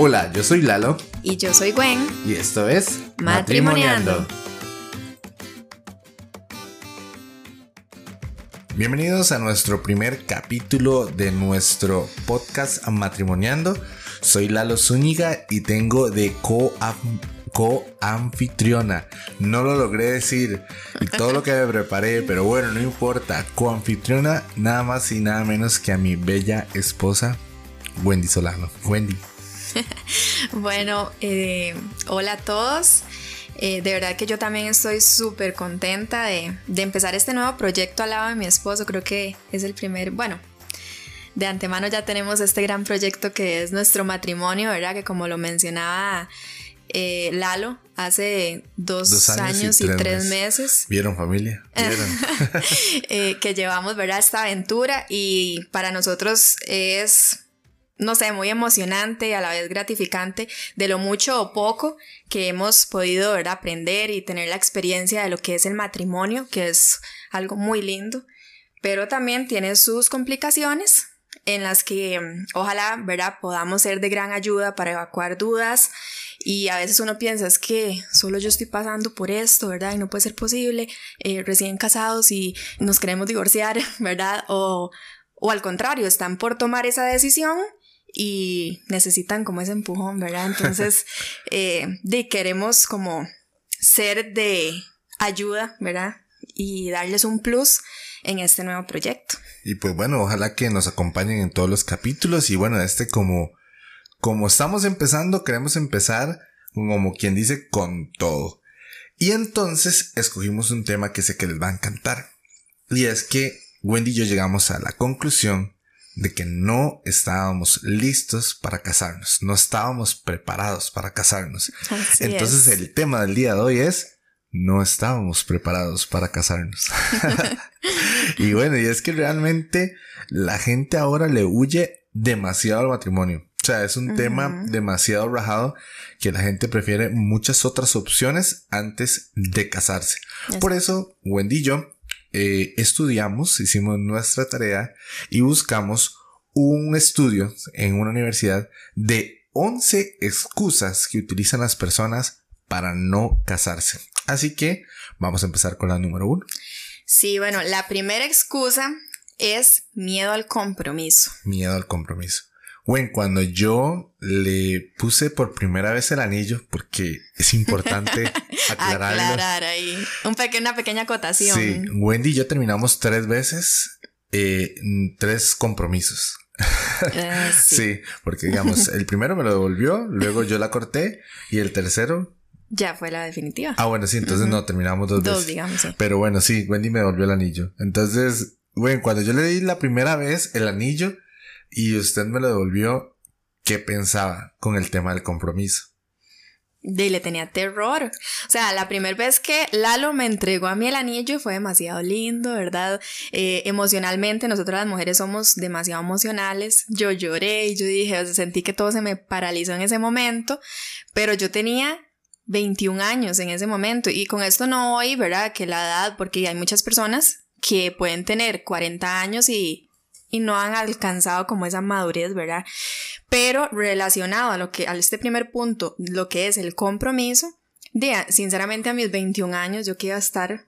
Hola, yo soy Lalo. Y yo soy Gwen. Y esto es Matrimoniando. Bienvenidos a nuestro primer capítulo de nuestro podcast Matrimoniando. Soy Lalo Zúñiga y tengo de co-anfitriona. no lo logré decir y todo lo que me preparé, pero bueno, no importa. Co-anfitriona, nada más y nada menos que a mi bella esposa, Wendy Solano. Wendy. bueno, eh, hola a todos. Eh, de verdad que yo también estoy súper contenta de, empezar este nuevo proyecto al lado de mi esposo. Creo que es el primer, bueno, de antemano ya tenemos este gran proyecto que es nuestro matrimonio, ¿verdad? Que como lo mencionaba eh, Lalo, hace dos, años, y, tres, meses. ¿Vieron familia? ¿Vieron? que llevamos, ¿verdad? Esta aventura y para nosotros es no sé, muy emocionante y a la vez gratificante de lo mucho o poco que hemos podido ver, aprender y tener la experiencia de lo que es el matrimonio, que es algo muy lindo, pero también tiene sus complicaciones en las que mm, ojalá ¿verdad? podamos ser de gran ayuda para evacuar dudas y a veces uno piensa es que solo yo estoy pasando por esto, ¿verdad? Y no puede ser posible, eh, recién casados y nos queremos divorciar, ¿verdad? O, o al contrario, están por tomar esa decisión y necesitan como ese empujón, ¿verdad? Entonces, eh, de, queremos como ser de ayuda, ¿verdad? Y darles un plus en este nuevo proyecto. Y pues bueno, ojalá que nos acompañen en todos los capítulos y bueno, este como, como estamos empezando, queremos empezar como quien dice con todo. Y entonces escogimos un tema que sé que les va a encantar. Y es que Wendy y yo llegamos a la conclusión de que no estábamos listos para casarnos, no estábamos preparados para casarnos. Entonces el tema del día de hoy es no estábamos preparados para casarnos. y bueno, y es que realmente la gente ahora le huye demasiado al matrimonio. O sea, es un tema demasiado rajado que la gente prefiere muchas otras opciones antes de casarse. Por eso, Wendy y yo eh, estudiamos, hicimos nuestra tarea y buscamos un estudio en una universidad de 11 excusas que utilizan las personas para no casarse. Así que vamos a empezar con la número uno. Sí, bueno, la primera excusa es miedo al compromiso. Miedo al compromiso. Bueno, cuando yo le puse por primera vez el anillo, porque es importante aclararlo. Aclarar ahí. una pequeña acotación. Sí, Wendy y yo terminamos tres veces, eh, tres compromisos. Ah, sí. porque digamos, el primero me lo devolvió, luego yo la corté y el tercero ya fue la definitiva. Ah, bueno, sí, entonces no, terminamos dos, dos digamos. Pero bueno, sí, Wendy me devolvió el anillo. Entonces, bueno, cuando yo le di la primera vez el anillo, y usted me lo devolvió, ¿qué pensaba con el tema del compromiso? Le tenía terror. O sea, la primera vez que Lalo me entregó a mí el anillo fue demasiado lindo, ¿verdad? Eh, emocionalmente, nosotros las mujeres somos demasiado emocionales. Yo lloré y yo dije, o sea, sentí que todo se me paralizó en ese momento, pero yo tenía 21 años en ese momento y con esto no voy, ¿verdad? Que la edad, porque hay muchas personas que pueden tener 40 años y y no han alcanzado como esa madurez, ¿verdad? Pero relacionado a lo que, a este primer punto, lo que es el compromiso, de, sinceramente a mis 21 años yo quería estar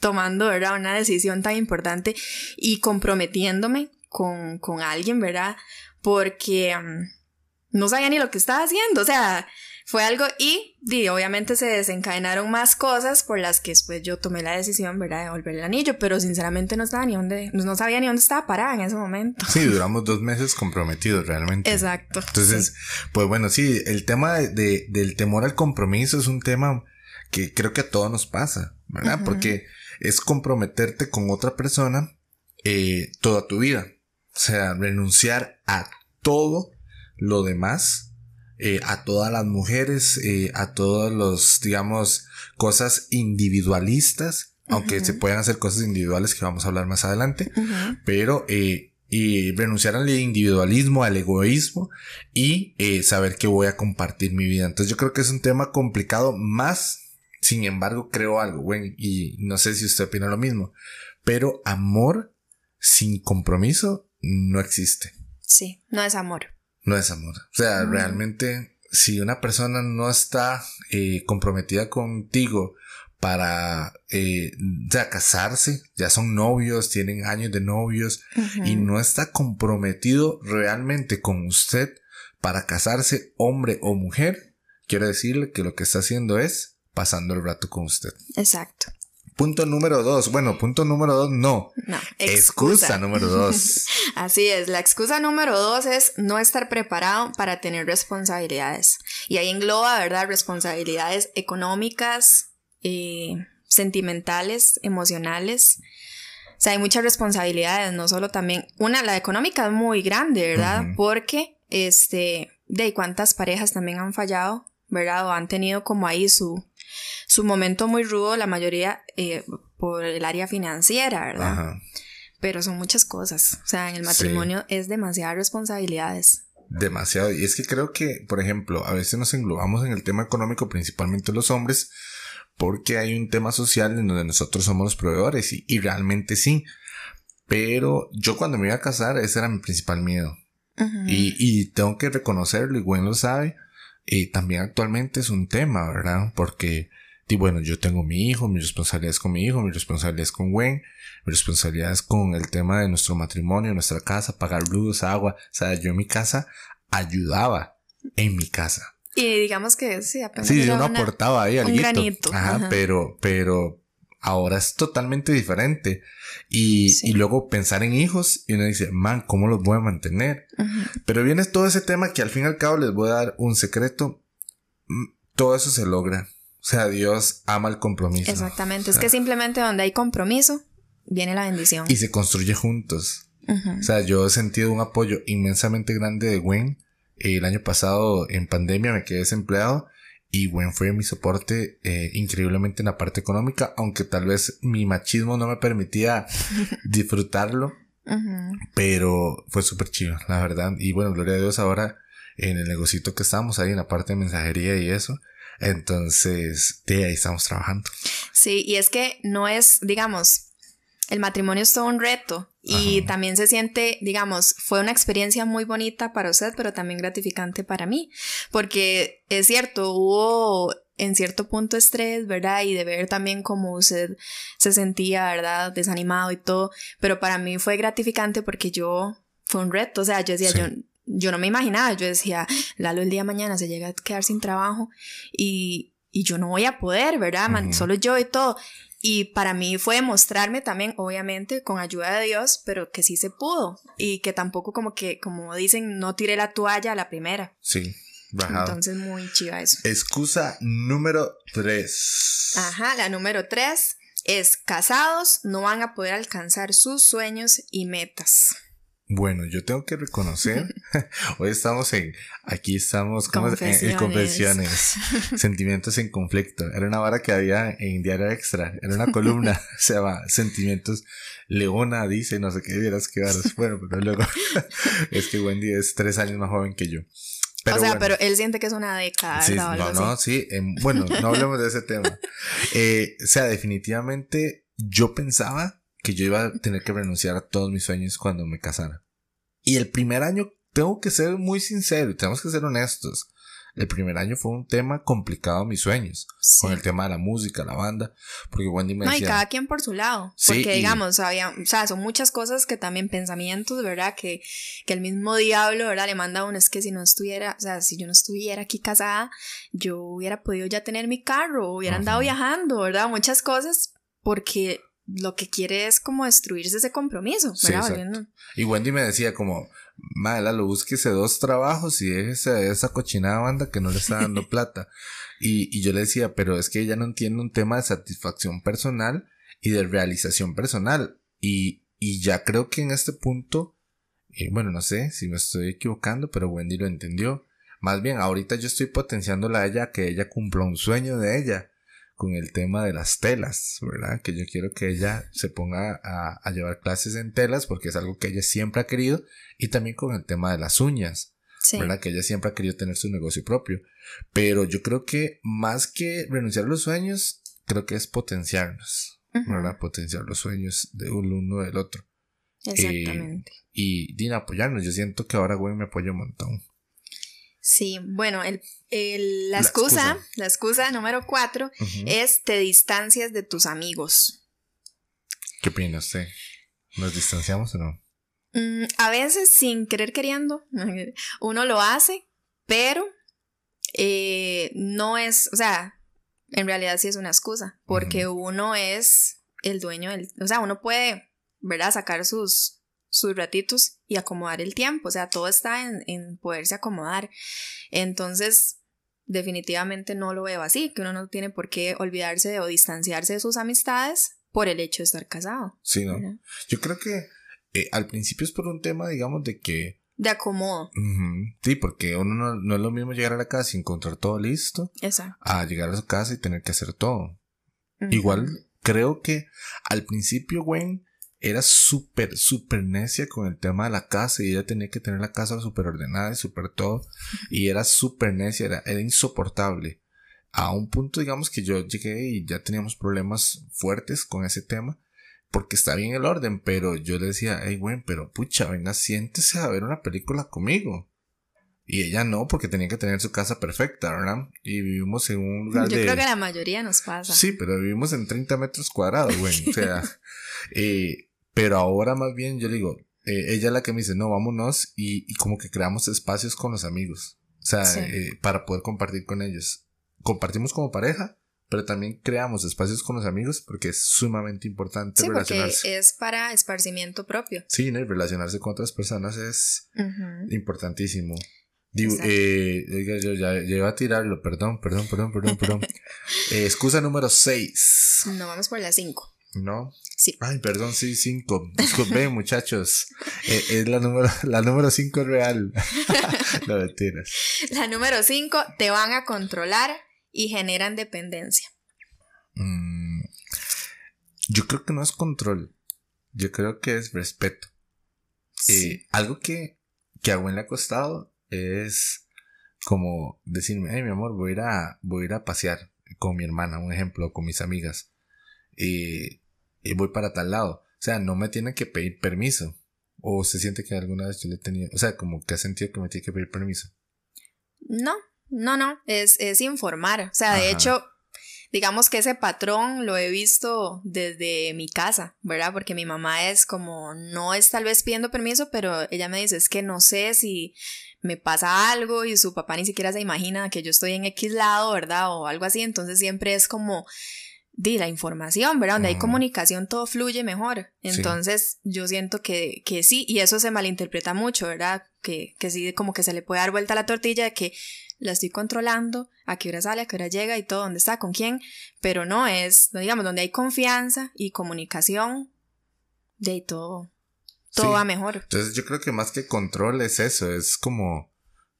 tomando, ¿verdad? Una decisión tan importante y comprometiéndome con, con alguien, ¿verdad? Porque mm, no sabía ni lo que estaba haciendo, o sea, fue algo y, obviamente se desencadenaron más cosas por las que después yo tomé la decisión, ¿verdad? De devolver el anillo, pero sinceramente no estaba ni dónde, no sabía ni dónde estaba parada en ese momento. Sí, duramos dos meses comprometidos realmente. Exacto. Entonces, pues bueno, sí, el tema de, del temor al compromiso es un tema que creo que a todos nos pasa, ¿verdad? Porque es comprometerte con otra persona eh, toda tu vida. O sea, renunciar a todo lo demás eh, a todas las mujeres, eh, a todos los, digamos, cosas individualistas, aunque se puedan hacer cosas individuales que vamos a hablar más adelante, pero eh, y renunciar al individualismo, al egoísmo y saber que voy a compartir mi vida. Entonces yo creo que es un tema complicado, más, sin embargo, creo algo, bueno, y no sé si usted opina lo mismo, pero amor sin compromiso no existe. Sí, no es amor. No es amor. O sea, realmente, si una persona no está eh, comprometida contigo para eh, ya casarse, ya son novios, tienen años de novios y no está comprometido realmente con usted para casarse, hombre o mujer, quiero decirle que lo que está haciendo es pasando el rato con usted. Exacto. Punto número dos. Bueno, punto número dos, no. No. Excusa, número dos. Así es. La excusa número dos es no estar preparado para tener responsabilidades. Y ahí engloba, ¿verdad? Responsabilidades económicas, eh, sentimentales, emocionales. O sea, hay muchas responsabilidades, no solo también. Una, la económica es muy grande, ¿verdad? Porque, este, de cuántas parejas también han fallado, ¿verdad? O han tenido como ahí su, su momento muy rudo, la mayoría eh, por el área financiera, ¿verdad? Pero son muchas cosas. O sea, en el matrimonio es demasiadas responsabilidades. Demasiado. Y es que creo que, por ejemplo, a veces nos englobamos en el tema económico, principalmente los hombres, porque hay un tema social en donde nosotros somos los proveedores y, realmente sí. Pero yo cuando me iba a casar, ese era mi principal miedo. y, y, tengo que reconocerlo, y Gwen lo sabe. Y también actualmente es un tema, ¿verdad? Porque, y bueno, yo tengo mi hijo, mi responsabilidad es con mi hijo, mi responsabilidad es con Gwen, mi responsabilidad es con el tema de nuestro matrimonio, nuestra casa, pagar luz, agua. O sea, yo en mi casa ayudaba en mi casa. Y digamos que sí, apenas. Sí, uno aportaba ahí Un granito. Ajá, pero, pero ahora es totalmente diferente. Y, y, luego pensar en hijos y uno dice, man, ¿cómo los voy a mantener? Pero viene todo ese tema que al fin y al cabo les voy a dar un secreto. Mm, todo eso se logra. O sea, Dios ama el compromiso. Exactamente. es que simplemente donde hay compromiso, viene la bendición. Y se construye juntos. O sea, yo he sentido un apoyo inmensamente grande de Gwen el año pasado en pandemia me quedé desempleado y bueno, fue mi soporte eh, increíblemente en la parte económica, aunque tal vez mi machismo no me permitía disfrutarlo, pero fue súper chido, la verdad. Y bueno, gloria a Dios ahora en el negocito que estamos ahí en la parte de mensajería y eso. Entonces, de ahí estamos trabajando. Sí, y es que no es, digamos, el matrimonio es todo un reto y también se siente, digamos, fue una experiencia muy bonita para usted, pero también gratificante para mí, porque es cierto, hubo en cierto punto estrés, ¿verdad? Y de ver también cómo usted se sentía, ¿verdad? Desanimado y todo, pero para mí fue gratificante porque yo, fue un reto, o sea, yo decía, yo, yo no me imaginaba, yo decía, Lalo el día de mañana se llega a quedar sin trabajo y, y yo no voy a poder, ¿verdad? Solo yo y todo. Y para mí fue mostrarme también, obviamente, con ayuda de Dios, pero que sí se pudo. Y que tampoco como que, como dicen, no tiré la toalla a la primera. Sí. Bajado. Entonces, muy chiva eso. Excusa número tres. Ajá, la número tres es casados no van a poder alcanzar sus sueños y metas. Bueno, yo tengo que reconocer, hoy estamos en, aquí estamos como en, confesiones, sentimientos en conflicto. Era una vara que había en Diario Extra, era una columna, se llama Sentimientos Leona, dice, no sé qué, vieras qué varas. Bueno, pero luego, es que Wendy es tres años más joven que yo. o sea, pero él siente que es una década. Sí, no, no, sí. bueno, no hablemos de ese tema. Eh, o sea, definitivamente yo pensaba que yo iba a tener que renunciar a todos mis sueños cuando me casara. Y el primer año, tengo que ser muy sincero, tenemos que ser honestos. El primer año fue un tema complicado a mis sueños, con el tema de la música, la banda, porque Wendy me decía... No, y cada quien por su lado, porque digamos, había, o sea, son muchas cosas que también pensamientos, ¿verdad? Que, que el mismo diablo, ¿verdad? Le manda a uno, es que si no estuviera, o sea, si yo no estuviera aquí casada, yo hubiera podido ya tener mi carro, hubiera andado viajando, ¿verdad? Muchas cosas, porque lo que quiere es como destruirse ese compromiso, y Wendy me decía como, Mala, lo búsquese dos trabajos y déjese esa cochinada banda que no le está dando plata. Y, y yo le decía, pero es que ella no entiende un tema de satisfacción personal y de realización personal. Y, y ya creo que en este punto, bueno, no sé si me estoy equivocando, pero Wendy lo entendió. Más bien, ahorita yo estoy potenciándola a ella que ella cumpla un sueño de ella con el tema de las telas, ¿verdad? Que yo quiero que ella se ponga a, llevar clases en telas porque es algo que ella siempre ha querido y también con el tema de las uñas, ¿verdad? Que ella siempre ha querido tener su negocio propio. Pero yo creo que más que renunciar a los sueños, creo que es potenciarnos, ¿verdad? Potenciar los sueños de uno del otro. Exactamente. y Dina, apoyarnos. Yo siento que ahora Gwen me apoya un montón. Sí, bueno, el, la, excusa, la excusa, número cuatro es te distancias de tus amigos. ¿Qué opina usted? ¿Nos distanciamos o no? Mm, a veces sin querer queriendo, uno lo hace, pero eh, no es, o sea, en realidad sí es una excusa, porque uno es el dueño del, o sea, uno puede, ¿verdad? Sacar sus, sus ratitos y acomodar el tiempo, o sea, todo está en, en poderse acomodar. Entonces, definitivamente no lo veo así, que uno no tiene por qué olvidarse o distanciarse de sus amistades por el hecho de estar casado. Sí, ¿no? Yo creo que eh, al principio es por un tema, digamos, de que... De acomodo. Sí, porque uno no, es lo mismo llegar a la casa y encontrar todo listo. Exacto. A llegar a su casa y tener que hacer todo. Igual creo que al principio Gwen era súper, súper necia con el tema de la casa y ella tenía que tener la casa súper ordenada y súper todo. Y era súper necia, era, era insoportable. A un punto, digamos, que yo llegué y ya teníamos problemas fuertes con ese tema porque está bien el orden, pero yo le decía, hey, güey, pero pucha, venga, siéntese a ver una película conmigo. Y ella no, porque tenía que tener su casa perfecta, ¿verdad? Y vivimos en un lugar Yo creo que la mayoría nos pasa. Sí, pero vivimos en 30 metros cuadrados, güey. O sea, eh, pero ahora más bien yo le digo, eh, ella es la que me dice, no, vámonos y, como que creamos espacios con los amigos. O sea, eh, para poder compartir con ellos. Compartimos como pareja, pero también creamos espacios con los amigos porque es sumamente importante sí, relacionarse. Porque es para esparcimiento propio. Sí, ¿no? y relacionarse con otras personas es importantísimo. Digo, eh, yo ya, iba a tirarlo, perdón, perdón, perdón, perdón, perdón. eh, excusa número 6. No, vamos por la 5. ¿No? Sí. Ay, perdón, sí, 5. Disculpen, muchachos. Eh, es la número la número 5 es real. no mentiras. La número 5, te van a controlar y generan dependencia? Mm, yo creo que no es control, yo creo que es respeto. Eh, algo que, que a Gwen le ha costado es como decirme, hey mi amor, voy a ir a, voy a, ir a pasear con mi hermana, un ejemplo, con mis amigas, y, y voy para tal lado. O sea, no me tiene que pedir permiso. O se siente que alguna vez yo le tenía, o sea, como que ha sentido que me tiene que pedir permiso. No, no, no, es, es informar. O sea, de hecho, digamos que ese patrón lo he visto desde mi casa, ¿verdad? Porque mi mamá es como, no es tal vez pidiendo permiso, pero ella me dice, es que no sé si me pasa algo y su papá ni siquiera se imagina que yo estoy en X lado, ¿verdad? O algo así, entonces siempre es como di la información, ¿verdad? Donde hay comunicación todo fluye mejor. Entonces yo siento que, que, sí, y eso se malinterpreta mucho, ¿verdad? Que, que sí, como que se le puede dar vuelta a la tortilla de que la estoy controlando, a qué hora sale, a qué hora llega y todo, dónde está, con quién, pero no es, digamos, donde hay confianza y comunicación, de todo, todo va mejor. Entonces yo creo que más que control es eso, es como,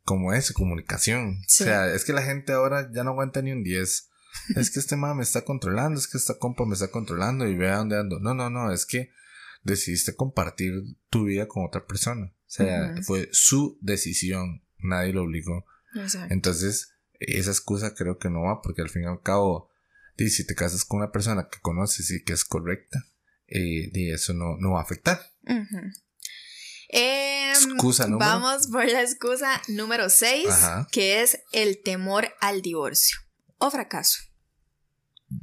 como eso, comunicación. O sea, es que la gente ahora ya no aguanta ni un 10. Es que este mamá me está controlando, es que esta compa me está controlando y vea dónde ando. No, no, no, es que decidiste compartir tu vida con otra persona. O sea, fue su decisión, nadie lo obligó. Entonces, esa excusa creo que no va porque al fin y al cabo, si te casas con una persona que conoces y que es correcta, eh, eso no, no va a afectar. Em, excusa número. Vamos por la excusa número 6, que es el temor al divorcio o fracaso.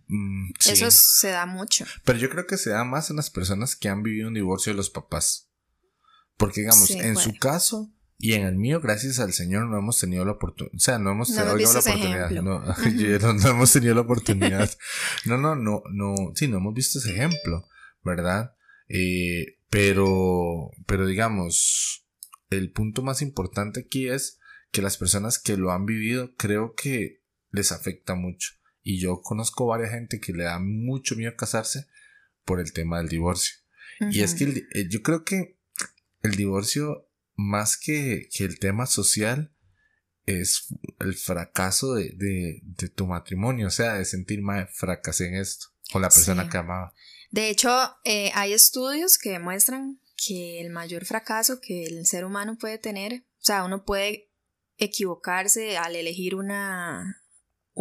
Mm, eso se da mucho. Pero yo creo que se da más en las personas que han vivido un divorcio de los papás. Porque digamos, en su caso, y en el mío, gracias al Señor, no hemos tenido la oportunidad. O sea, no hemos tenido la oportunidad. No, no, hemos tenido la oportunidad. No, no, no, no. Sí, no hemos visto ese ejemplo, ¿verdad? Eh, pero, pero digamos, el punto más importante aquí es que las personas que lo han vivido, creo que les afecta mucho. Y yo conozco varias gente que le da mucho miedo casarse por el tema del divorcio. Y es que eh, yo creo que el divorcio más que, el tema social, es el fracaso de, tu matrimonio, o sea, de sentir más fracasé en esto, con la persona que amaba. De hecho, eh, hay estudios que demuestran que el mayor fracaso que el ser humano puede tener, o sea, uno puede equivocarse al elegir una,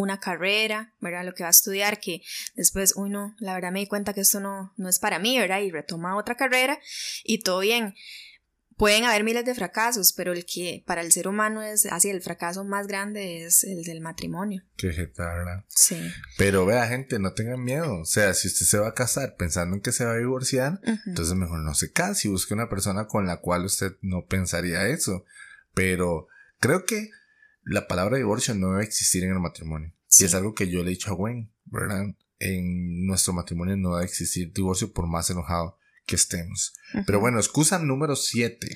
una carrera, ¿verdad? Lo que va a estudiar, que después, uy, no, la verdad me di cuenta que esto no, no es para mí, ¿verdad? Y retoma otra carrera y todo bien pueden haber miles de fracasos, pero el que para el ser humano es así, el fracaso más grande es el del matrimonio. Qué ¿verdad? Sí. Pero vea, gente, no tengan miedo. O sea, si usted se va a casar pensando en que se va a divorciar, entonces mejor no se case y busque una persona con la cual usted no pensaría eso. Pero creo que la palabra divorcio no debe existir en el matrimonio. Y es algo que yo le he dicho a Gwen, ¿verdad? En nuestro matrimonio no debe existir divorcio por más enojado que estemos. Pero bueno, excusa número 7.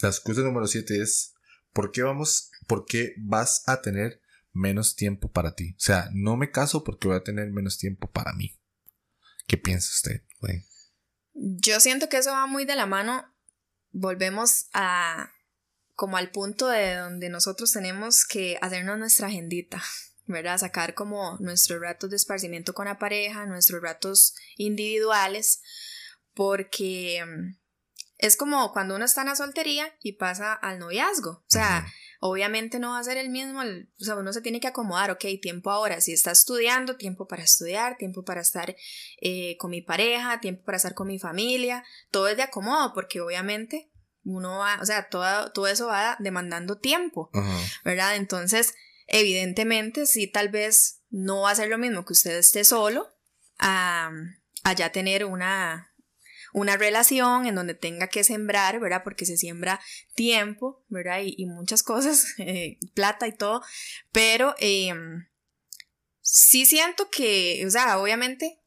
La excusa número 7 es ¿por qué vamos, por qué vas a tener menos tiempo para ti? O sea, no me caso porque voy a tener menos tiempo para mí. ¿Qué piensa usted, Gwen? Yo siento que eso va muy de la mano. Volvemos a como al punto de donde nosotros tenemos que hacernos nuestra agendita, ¿verdad? Sacar como nuestros ratos de esparcimiento con la pareja, nuestros ratos individuales, porque mm, es como cuando uno está en la soltería y pasa al noviazgo, o sea, obviamente no va a ser el mismo, o sea, uno se tiene que acomodar, ok, tiempo ahora, si está estudiando, tiempo para estudiar, tiempo para estar eh, con mi pareja, tiempo para estar con mi familia, todo es de acomodo, porque obviamente uno va, o sea, todo, todo eso va demandando tiempo, ¿verdad? Entonces, evidentemente, sí, tal vez no va a ser lo mismo que usted esté solo a, ya tener una, una relación en donde tenga que sembrar, ¿verdad? Porque se siembra tiempo, ¿verdad? Y, muchas cosas, eh, plata y todo, pero em, sí siento que, o sea, obviamente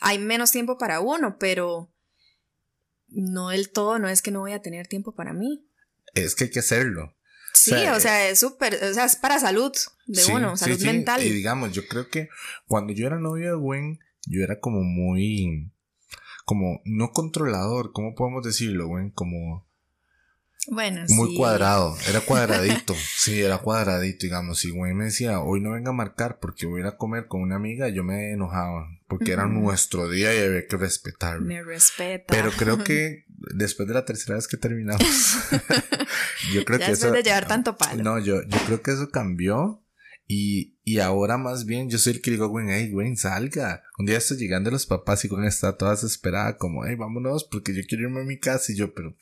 hay menos tiempo para uno, pero no del todo, no es que no voy a tener tiempo para mí. Es que hay que hacerlo. Sí, o sea, es súper, o sea, es para salud de uno, salud mental. Y digamos, yo creo que cuando yo era novio de Gwen, yo era como muy, como no controlador, ¿cómo podemos decirlo, Gwen? Como bueno, Muy cuadrado, era cuadradito, sí, era cuadradito, digamos. Si güey me decía, hoy no venga a marcar porque voy a ir a comer con una amiga, yo me enojaba, porque era nuestro día y había que respetarlo. Me respeta. Pero creo que después de la tercera vez que terminamos, yo creo que eso... de llevar tanto palo. No, yo, yo creo que eso cambió. Y, y ahora más bien yo soy el que digo, güey, hey, güey, salga. Un día estoy llegando a los papás y Gwen está toda desesperada, como, hey, vámonos, porque yo quiero irme a mi casa. Y yo, pero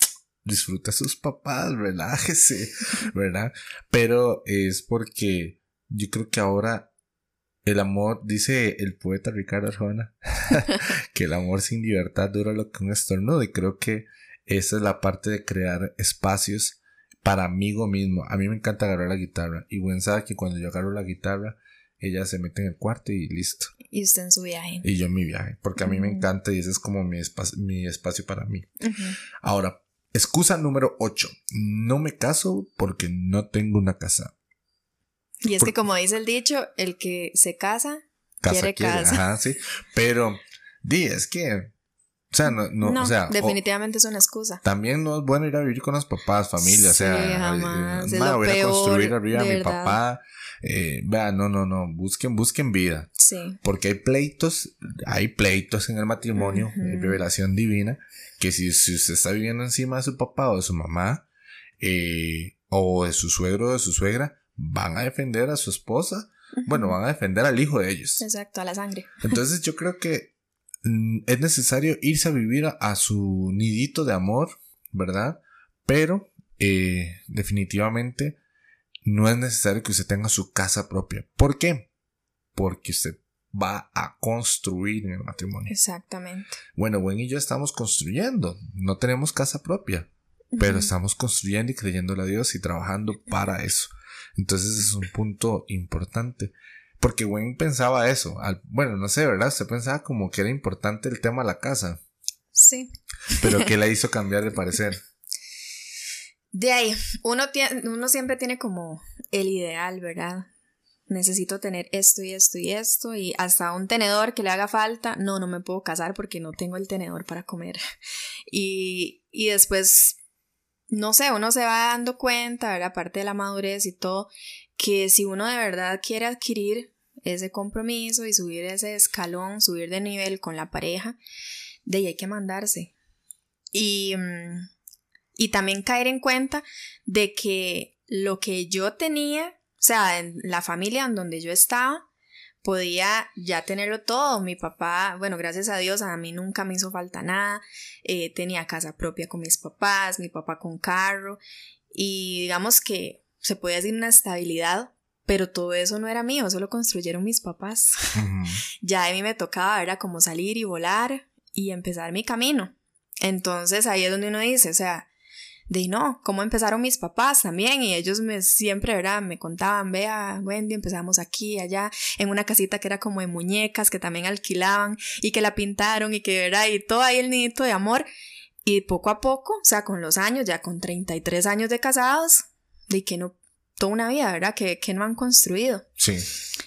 disfruta a sus papás, relájese, ¿verdad? Pero es porque yo creo que ahora el amor, dice el poeta Ricardo Arjona, que el amor sin libertad dura lo que un estornudo y creo que esa es la parte de crear espacios para amigo mismo. A mí me encanta agarrar la guitarra y Gwen sabe que cuando yo agarro la guitarra, ella se mete en el cuarto y listo. Y usted en su viaje. Y yo en mi viaje, porque a mí me encanta y ese es como mi, espacio, mi espacio para mí. Ahora, Excusa número 8. No me caso porque no tengo una casa. Y es que como dice el dicho, el que se casa, quiere, casa. Ajá, sí. Pero, di, es que... O sea, no, no, o sea, definitivamente es una excusa. También no es bueno ir a vivir con los papás, familia, o sea, jamás, eh, voy a construir arriba a mi papá. Eh, vea, no, no, no, busquen, busquen vida. Sí. Porque hay pleitos, hay pleitos en el matrimonio, revelación divina, que si, usted está viviendo encima de su papá o de su mamá, eh, o de su suegro o de su suegra, van a defender a su esposa. Bueno, van a defender al hijo de ellos. Exacto, a la sangre. Entonces yo creo que mm, es necesario irse a vivir a, su nidito de amor, ¿verdad? Pero eh, definitivamente no es necesario que usted tenga su casa propia. ¿Por qué? Porque usted va a construir en el matrimonio. Exactamente. Bueno, Gwen y yo estamos construyendo. No tenemos casa propia, pero estamos construyendo y creyéndole a Dios y trabajando para eso. Entonces es un punto importante. Porque Gwen pensaba eso. bueno, no sé, ¿verdad? Usted pensaba como que era importante el tema de la casa. Sí. Pero ¿qué la hizo cambiar de parecer? De ahí, uno, uno siempre tiene como el ideal, ¿verdad? necesito tener esto y esto y esto y hasta un tenedor que le haga falta, no, no me puedo casar porque no tengo el tenedor para comer. Y, y después, no sé, uno se va dando cuenta, ¿verdad? Aparte de la madurez y todo, que si uno de verdad quiere adquirir ese compromiso y subir ese escalón, subir de nivel con la pareja, de ahí hay que mandarse. Y, mm, y también caer en cuenta de que lo que yo tenía o sea, en la familia en donde yo estaba, podía ya tenerlo todo. Mi papá, bueno, gracias a Dios, a mí nunca me hizo falta nada. Eh, tenía casa propia con mis papás, mi papá con carro. Y digamos que se podía decir una estabilidad, pero todo eso no era mío, eso lo construyeron mis papás. ya a mí me tocaba, era como salir y volar y empezar mi camino. Entonces ahí es donde uno dice, o sea, de no, cómo empezaron mis papás también y ellos me siempre, ¿verdad? Me contaban, vea, Wendy, empezamos aquí, allá, en una casita que era como de muñecas que también alquilaban y que la pintaron y que, ¿verdad? Y todo ahí el nidito de amor. Y poco a poco, o sea, con los años, ya con 33 años de casados, de que no, toda una vida, ¿verdad? Que, que no han construido. Sí.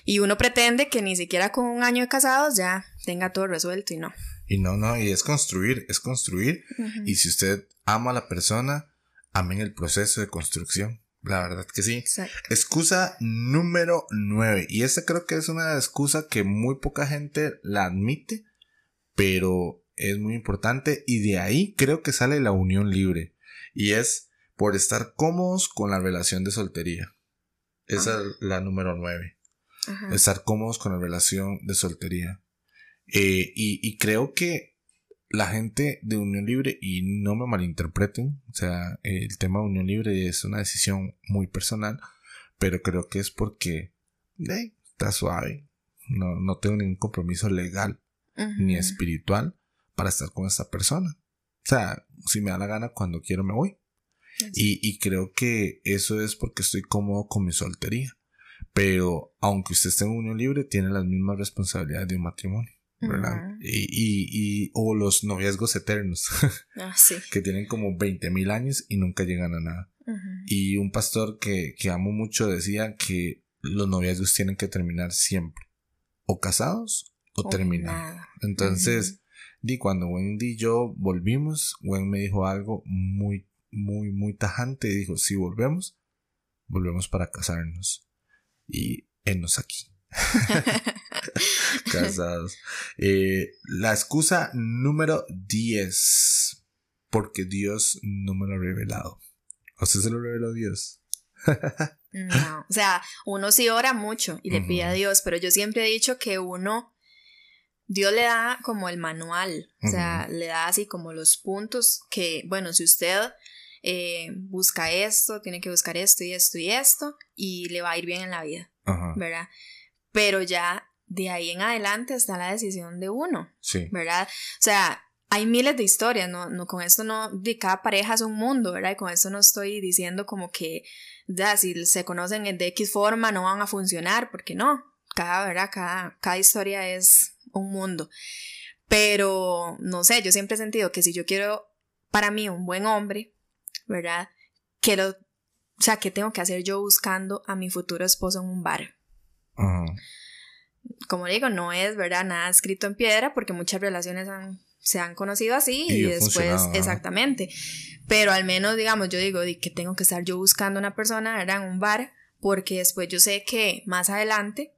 Y uno pretende que ni siquiera con un año de casados ya tenga todo resuelto y no. Y no, no, y es construir, es construir. Y si usted ama a la persona, amen el proceso de construcción. La verdad que sí. Excusa número 9. Y esta creo que es una excusa que muy poca gente la admite, pero es muy importante. Y de ahí creo que sale la unión libre. Y es por estar cómodos con la relación de soltería. Esa es la número 9. Estar cómodos con la relación de soltería. Eh, y, creo que la gente de Unión Libre, y no me malinterpreten, o sea, el tema de Unión Libre es una decisión muy personal, pero creo que es porque está suave, no, no tengo ningún compromiso legal ni espiritual para estar con esta persona. O sea, si me da la gana, cuando quiero me voy. Y, y creo que eso es porque estoy cómodo con mi soltería. Pero aunque usted esté en unión libre, tiene las mismas responsabilidades de un matrimonio. ¿Verdad? y, y, o los noviazgos eternos, ah, sí. que tienen como 20 mil años y nunca llegan a nada. Y un pastor que, que amo mucho decía que los noviazgos tienen que terminar siempre, o casados o, terminados. Entonces, di cuando Wendy y yo volvimos, Wendy me dijo algo muy, muy, muy tajante. Dijo, si volvemos, volvemos para casarnos. Y enos aquí. Casados. Eh, la excusa número 10. Porque Dios no me lo ha revelado. ¿A usted se lo reveló Dios? no, o sea, uno sí ora mucho y le pide a Dios, pero yo siempre he dicho que uno, Dios le da como el manual, o sea, le da así como los puntos que, bueno, si usted eh, busca esto, tiene que buscar esto y esto y esto, y le va a ir bien en la vida, ¿verdad? Pero ya de ahí en adelante está la decisión de uno. Sí. ¿Verdad? O sea, hay miles de historias, ¿no? no con esto no, de cada pareja es un mundo, ¿verdad? Y con esto no estoy diciendo como que, ya, si se conocen de X forma no van a funcionar, porque no. Cada, ¿verdad? Cada, cada historia es un mundo. Pero, no sé, yo siempre he sentido que si yo quiero para mí un buen hombre, ¿verdad? Quiero, o sea, ¿qué tengo que hacer yo buscando a mi futuro esposo en un bar? Como digo, no es verdad nada escrito en piedra porque muchas relaciones se han conocido así y, después exactamente. Pero al menos digamos, yo digo que tengo que estar yo buscando una persona en un bar porque después yo sé que más adelante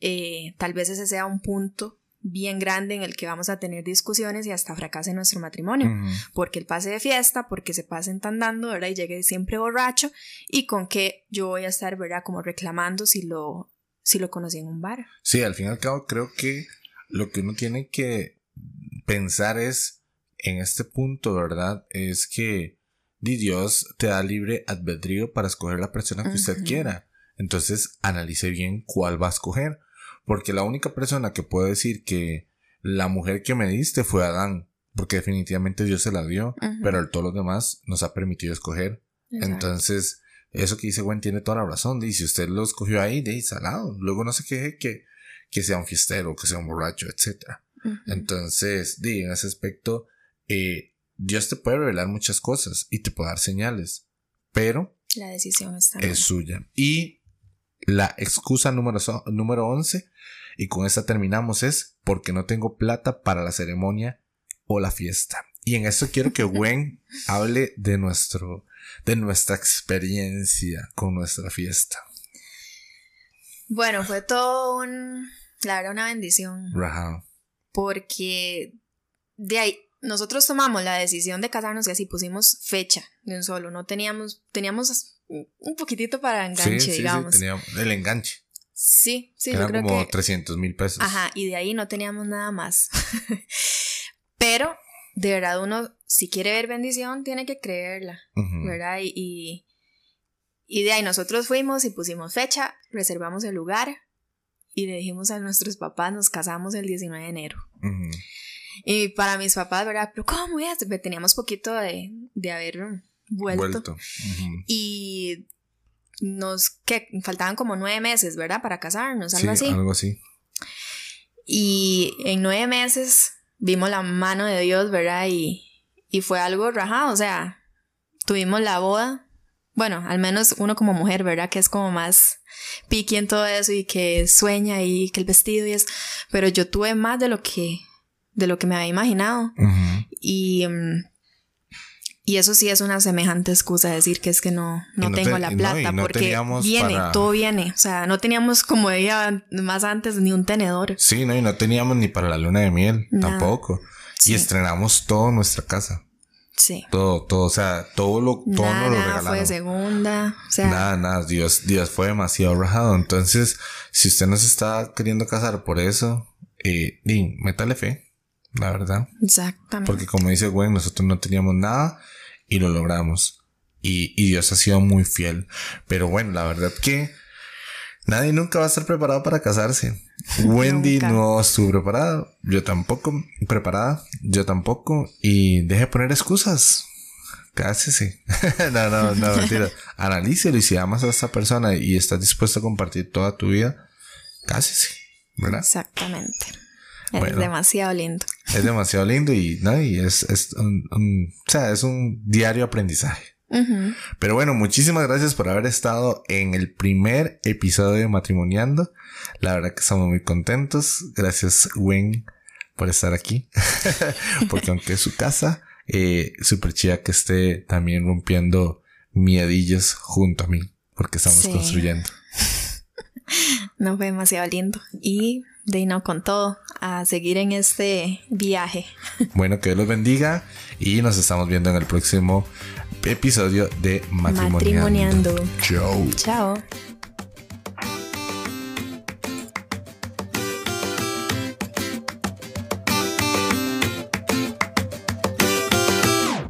eh, tal vez ese sea un punto bien grande en el que vamos a tener discusiones y hasta fracase nuestro matrimonio, porque él pase de fiesta, porque se pasen dando, ¿verdad? Y llegue siempre borracho y con que yo voy a estar, ¿verdad? Como reclamando si lo si lo conocí en un bar. Sí, al fin y al cabo creo que lo que uno tiene que pensar es, en este punto, ¿verdad? Es que Dios te da libre albedrío para escoger la persona que usted quiera. Entonces, analice bien cuál va a escoger. Porque la única persona que puede decir que la mujer que me diste fue Adán, porque definitivamente Dios se la dio, pero todos los demás nos ha permitido escoger. Entonces, eso que dice Gwen tiene toda la razón. Dice, usted lo escogió ahí, de ahí salado. Luego no se queje que, que sea un fiestero, que sea un borracho, etc. Entonces, di, en ese aspecto, eh, Dios te puede revelar muchas cosas y te puede dar señales, pero la decisión está es suya. Y la excusa número, número 11, y con esta terminamos, es porque no tengo plata para la ceremonia o la fiesta. Y en esto quiero que Gwen hable de nuestro de nuestra experiencia con nuestra fiesta. Bueno, fue todo un, la verdad, una bendición. Porque de ahí, nosotros tomamos la decisión de casarnos y así pusimos fecha de un solo. No teníamos, teníamos un poquitito para enganche, sí, digamos. Sí, teníamos el enganche. Sí, sí, Eran yo creo como que. 300 mil pesos. Ajá, y de ahí no teníamos nada más. De verdad, uno, si quiere ver bendición, tiene que creerla. ¿verdad? Y, y, y de ahí nosotros fuimos y pusimos fecha, reservamos el lugar y le dijimos a nuestros papás, nos casamos el 19 de enero. Y para mis papás, ¿verdad? Pero ¿cómo es? Teníamos poquito de, de haber vuelto. Y nos, que faltaban como nueve meses, ¿verdad? Para casarnos, algo Sí, así. algo así. Y en nueve meses vimos la mano de Dios, ¿verdad? Y, y fue algo rajado, o sea, tuvimos la boda. Bueno, al menos uno como mujer, ¿verdad? Que es como más piqui en todo eso y que sueña y que el vestido y es... Pero yo tuve más de lo que, de lo que me había imaginado. Y, mm, y eso sí es una semejante excusa decir que es que no, no, tengo te- la no, plata no porque viene, para- todo viene. O sea, no teníamos como ella más antes ni un tenedor. Sí, no, y no teníamos ni para la luna de miel, Nada. tampoco. Sí. Y estrenamos todo en nuestra casa. Sí. Todo, todo, o sea, todo lo, todo Nada, nos lo nada fue regalaron. de segunda. O sea, Nada, nada, Dios, Dios fue demasiado rajado. Entonces, si usted no se está queriendo casar por eso, eh, métale fe, la verdad. exactamente. Porque como dice Gwen, nosotros no teníamos nada y lo logramos. Y, y Dios ha sido muy fiel. Pero bueno, la verdad que nadie nunca va a estar preparado para casarse. Wendy no estuvo preparada. Yo tampoco. Preparada. Yo tampoco. Y deje de poner excusas. Cásese. no, no, no, mentira. Analícelo y si amas a esta persona y estás dispuesto a compartir toda tu vida, cásese. ¿Verdad? Exactamente. Bueno. Es demasiado lindo. Es demasiado lindo y, ¿no? y es, es un, un- o sea, es un diario aprendizaje. Pero bueno, muchísimas gracias por haber estado en el primer episodio de Matrimoniando. La verdad que estamos muy contentos. Gracias, Gwen, por estar aquí. Porque aunque es su casa, eh, súper chida que esté también rompiendo miedillos junto a mí. Porque estamos Sí. construyendo. No fue demasiado lindo. Y de no con todo a seguir en este viaje. Bueno, que Dios los bendiga y nos estamos viendo en el próximo episodio de Matrimoniando. Matrimoniando. Chao. Chao.